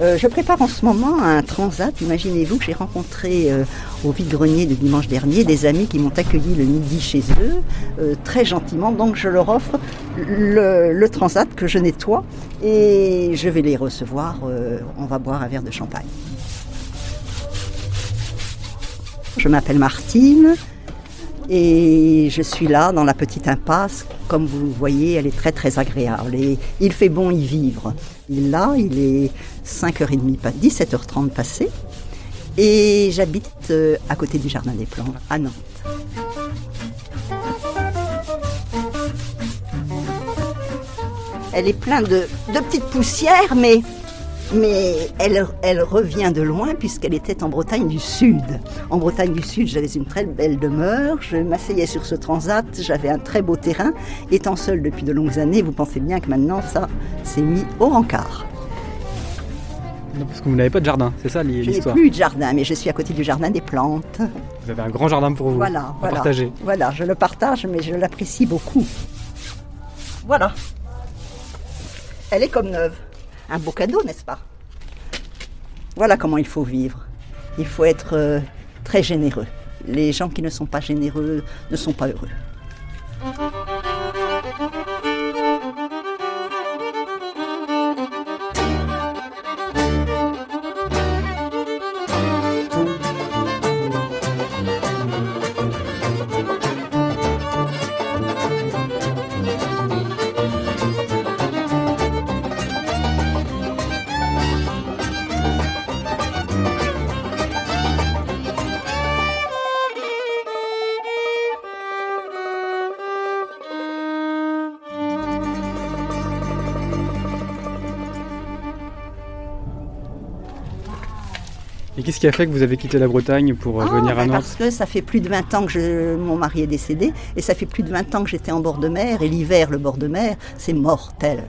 Euh, je prépare en ce moment un transat. Imaginez-vous que j'ai rencontré euh, au vide-grenier de dimanche dernier des amis qui m'ont accueilli le midi chez eux, euh, très gentiment. Donc je leur offre le, le transat que je nettoie et je vais les recevoir. on va boire un verre de champagne. Je m'appelle Martine et je suis là dans la petite impasse. Comme vous voyez, elle est très très agréable et il fait bon y vivre. Là, il est 5h30, pas 17h30 passé. Et j'habite euh, à côté du Jardin des Plantes, à Nantes. Elle est pleine de petites poussières, mais mais elle, elle revient de loin puisqu'elle était en Bretagne du Sud. En Bretagne du Sud, j'avais une très belle demeure, je m'asseyais sur ce transat, j'avais un très beau terrain. Étant seule depuis de longues années, vous pensez bien que maintenant ça s'est mis au rencard. Non, parce que vous n'avez pas de jardin, c'est ça Je l'histoire n'ai plus de jardin, mais je suis à côté du jardin des plantes. Vous avez un grand jardin pour vous Voilà, voilà. partager. Voilà, je le partage, mais je l'apprécie beaucoup. Voilà. Elle est comme neuve un beau cadeau, n'est-ce pas? Voilà comment il faut vivre. Il faut être euh, très généreux. Les gens qui ne sont pas généreux ne sont pas heureux. Et qu'est-ce qui a fait que vous avez quitté la Bretagne pour euh, Ah, venir à ben Nantes Parce que ça fait plus de 20 ans que je- mon mari est décédé, et ça fait plus de 20 ans que j'étais en bord de mer, et l'hiver, le bord de mer, c'est mortel.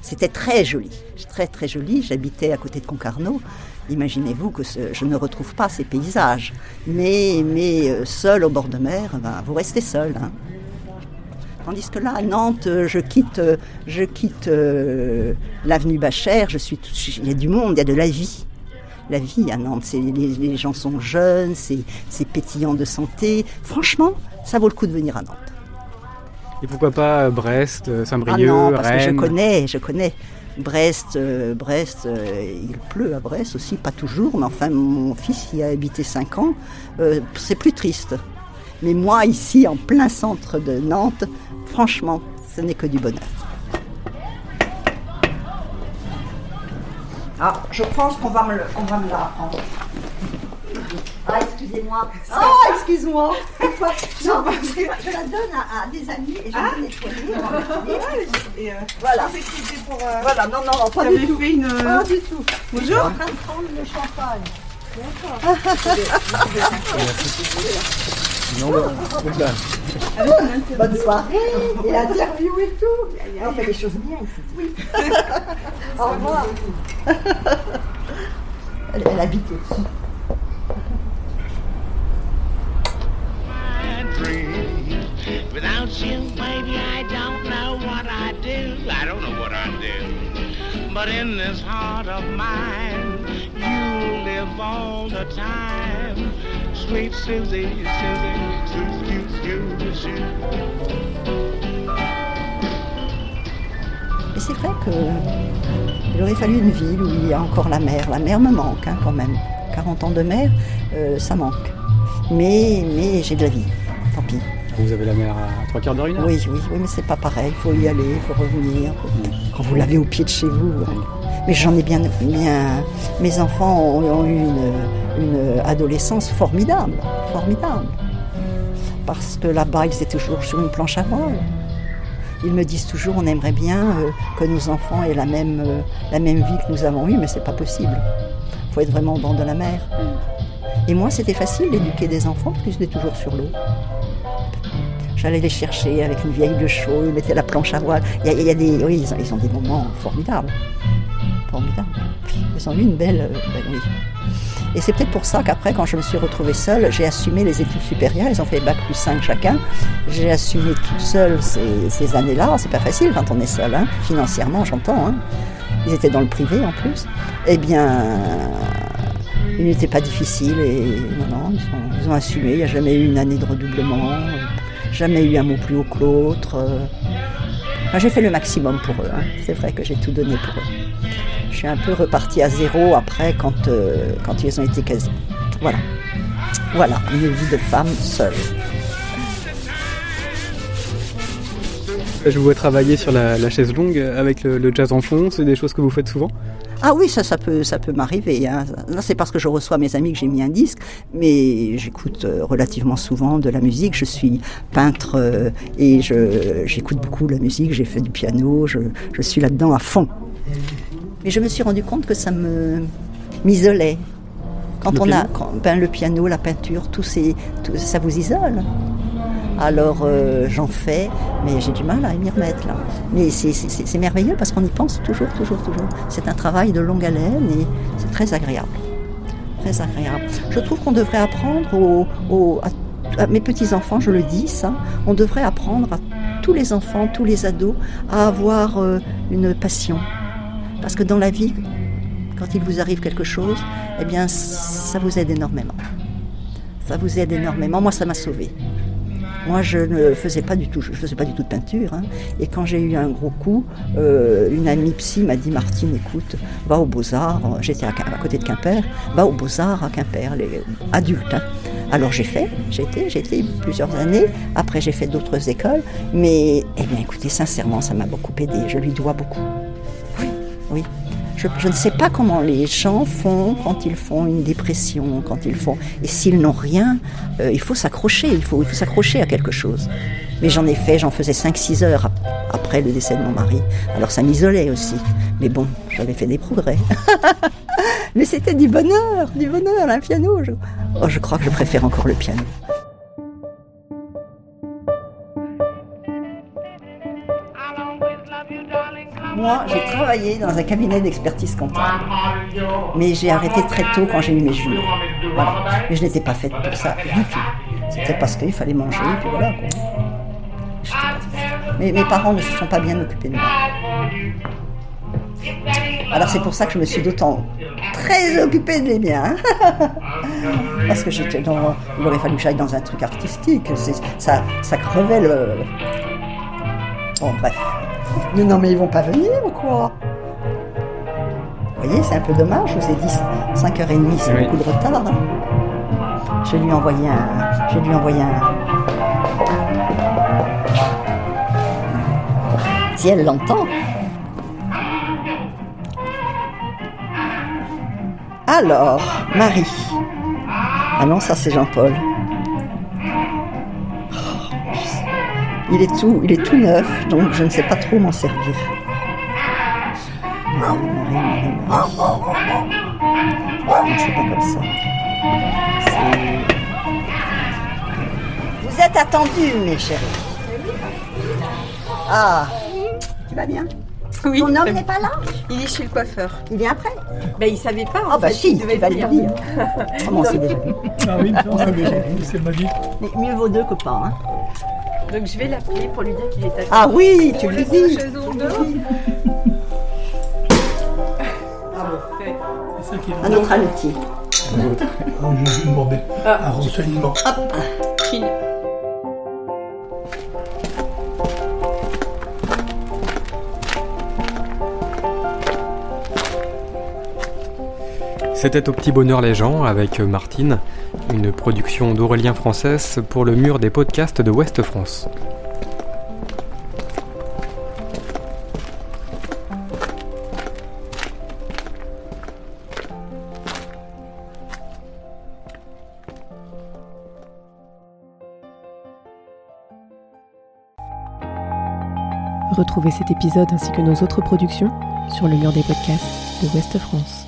C'était très joli, très très joli. J'habitais à côté de Concarneau. Imaginez-vous que ce- je ne retrouve pas ces paysages. Mais, mais euh, seul au bord de mer, ben, vous restez seul. hein. Tandis que là, à Nantes, euh, je quitte, je quitte euh, l'avenue Bachère, je suis, tout- il y a du monde, il y a de la vie. La vie à Nantes, c'est- les, les gens sont jeunes, c'est pétillant de santé. Franchement, ça vaut le coup de venir à Nantes. Et pourquoi pas euh, Brest, euh, Ah Saint-Brieuc, non, parce que je connais, je connais. Brest, euh, Brest, euh, il pleut à Brest aussi, pas toujours, mais enfin mon fils y a habité 5 ans, euh, c'est plus triste. Mais moi ici, en plein centre de Nantes, franchement, ce n'est que du bonheur. Ah, je pense qu'on va me, le- on va me la prendre. Ah, excusez-moi. Ah, excuse-moi. Non, parce que je la donne à, à des amis et je vais nettoyer. nettoyer. Et euh, Voilà. que c'était pour. Euh, Voilà, non, non, non, pas du tout. fait une. Pas du tout. Bonjour. Je suis en train de prendre le champagne. Bonne soirée et l'interview et tout. On fait des choses bien ici. Oui. Au revoir. Elle, elle habite au-dessus. Without you, baby, I don't know what I do. I don't know what I do. But in this heart of mine, you live all the time. Sweet Susie, Susie, Susie, Susie, Susie. Mais c'est vrai que il aurait fallu une ville où il y a encore la mer. La mer me manque hein, quand même. 40 ans de mer, euh, ça manque. Mais, mais j'ai de la vie. Tant pis. Vous avez la mer à trois quarts d'heure, une heure Oui, oui, oui, mais c'est pas pareil. Il faut y aller, il faut revenir. Quand vous l'avez au pied de chez vous. hein. Mais j'en ai bien, bien. Mes enfants ont, ont eu une, une adolescence formidable, formidable. Parce que là-bas, ils étaient toujours sur une planche à voile. Ils me disent toujours, on aimerait bien euh, que nos enfants aient la même, euh, la même vie que nous avons eue, mais c'est pas possible. Il faut être vraiment au bord de la mer. Et moi, c'était facile d'éduquer des enfants parce qu'ils étaient toujours sur l'eau. J'allais les chercher avec une vieille de chaux, ils mettaient la planche à voile. Il y a, il y a des, oui, ils ont, ils ont des moments formidables. Formidables. Ils ont eu une belle, belle vie. Et c'est peut-être pour ça qu'après, quand je me suis retrouvée seule, j'ai assumé les études supérieures. Ils ont fait bac plus 5 chacun. J'ai assumé toute seule ces, années-là. C'est pas facile quand on est seul, hein. financièrement, j'entends. hein. ils étaient dans le privé en plus, eh bien, il n'était pas difficile et non, non, ils ont, assumé. Il n'y a jamais eu une année de redoublement, jamais eu un mot plus haut que l'autre. j'ai fait le maximum pour eux. Hein. C'est vrai que j'ai tout donné pour eux. Je suis un peu reparti à zéro après quand, euh, quand ils ont été quasi. Voilà. Voilà, une vie de femme seule. Je vous vois travailler sur la, chaise longue avec le, jazz en fond, c'est des choses que vous faites souvent? Ah oui, ça, ça peut, ça peut m'arriver. Hein. c'est parce que je reçois mes amis que j'ai mis un disque, mais j'écoute euh, relativement souvent de la musique. Je suis peintre euh, et j'écoute beaucoup la musique. J'ai fait du piano, je, suis là-dedans à fond. Mais je me suis rendu compte que ça me m'isolait. Quand on a ben, le piano, la peinture, tout, ces, tout ça vous isole. Alors euh, j'en fais, mais j'ai du mal à m'y remettre là. Mais c'est merveilleux parce qu'on y pense toujours, toujours, toujours. C'est un travail de longue haleine et c'est très agréable. Très agréable. Je trouve qu'on devrait apprendre à, mes petits-enfants, je le dis ça, on devrait apprendre à tous les enfants, tous les ados, à avoir euh, une passion. Parce que dans la vie, quand il vous arrive quelque chose, eh bien, ça vous aide énormément. Ça vous aide énormément. Moi, ça m'a sauvé. Moi, je ne faisais pas du tout, je faisais pas du tout de peinture. Hein. Et quand j'ai eu un gros coup, euh, une amie psy m'a dit Martine, écoute, va aux Beaux Arts. J'étais à, côté de Quimper. Va aux Beaux Arts à Quimper, les adultes. Hein. Alors j'ai fait, j'ai été plusieurs années. Après, j'ai fait d'autres écoles. Mais, eh bien, écoutez, sincèrement, ça m'a beaucoup aidé. Je lui dois beaucoup. Je, ne sais pas comment les gens font quand ils font une dépression, quand ils font. Et s'ils n'ont rien, euh, il faut s'accrocher, il faut, il faut s'accrocher à quelque chose. Mais j'en ai fait, j'en faisais 5-6 heures après le décès de mon mari. Alors ça m'isolait aussi. Mais bon, j'avais fait des progrès. Mais c'était du bonheur, du bonheur, un piano. Oh, je crois que je préfère encore le piano. Moi, j'ai travaillé dans un cabinet d'expertise comptable. Mais j'ai arrêté très tôt quand j'ai eu mes jumeaux. Mais je n'étais pas faite pour ça du tout. C'était parce qu'il fallait manger, et puis voilà. Mais mes parents ne se sont pas bien occupés de moi. Alors c'est pour ça que je me suis d'autant très occupée de les miens. Parce que j'étais dans. Il aurait fallu que j'aille dans un truc artistique. Ça, ça crevait le. Bon, bref. Mais non, mais ils vont pas venir ou quoi? Vous voyez, c'est un peu dommage, je vous ai dit 5h30, c'est beaucoup de retard. Hein. Je vais lui envoyer un. Je vais lui envoyer un. Si elle l'entend. Alors, Marie. Ah non, ça c'est Jean-Paul. Il est tout, il est tout neuf, donc je ne sais pas trop m'en servir. C'est pas comme ça. Vous êtes attendus, mes chéris. Ah, tu vas bien? Oui, Ton homme n'est pas là? Il est chez le coiffeur. Il vient après? Ben il savait pas. Ah, bah si, il devait le dire. Comment c'est déjà vu Ah oui, on s'est déjà vu, c'est magique. Mais mieux vaut deux que pas, hein. Donc je vais l'appeler pour lui dire qu'il est à Ah oui, tu le dis. Un autre amitié. Je vais demander un renseignement. Hop. C'était au Petit Bonheur les gens avec Martine, une production d'Aurélien Française pour le mur des podcasts de Ouest France. Retrouvez cet épisode ainsi que nos autres productions sur le mur des podcasts de Ouest France.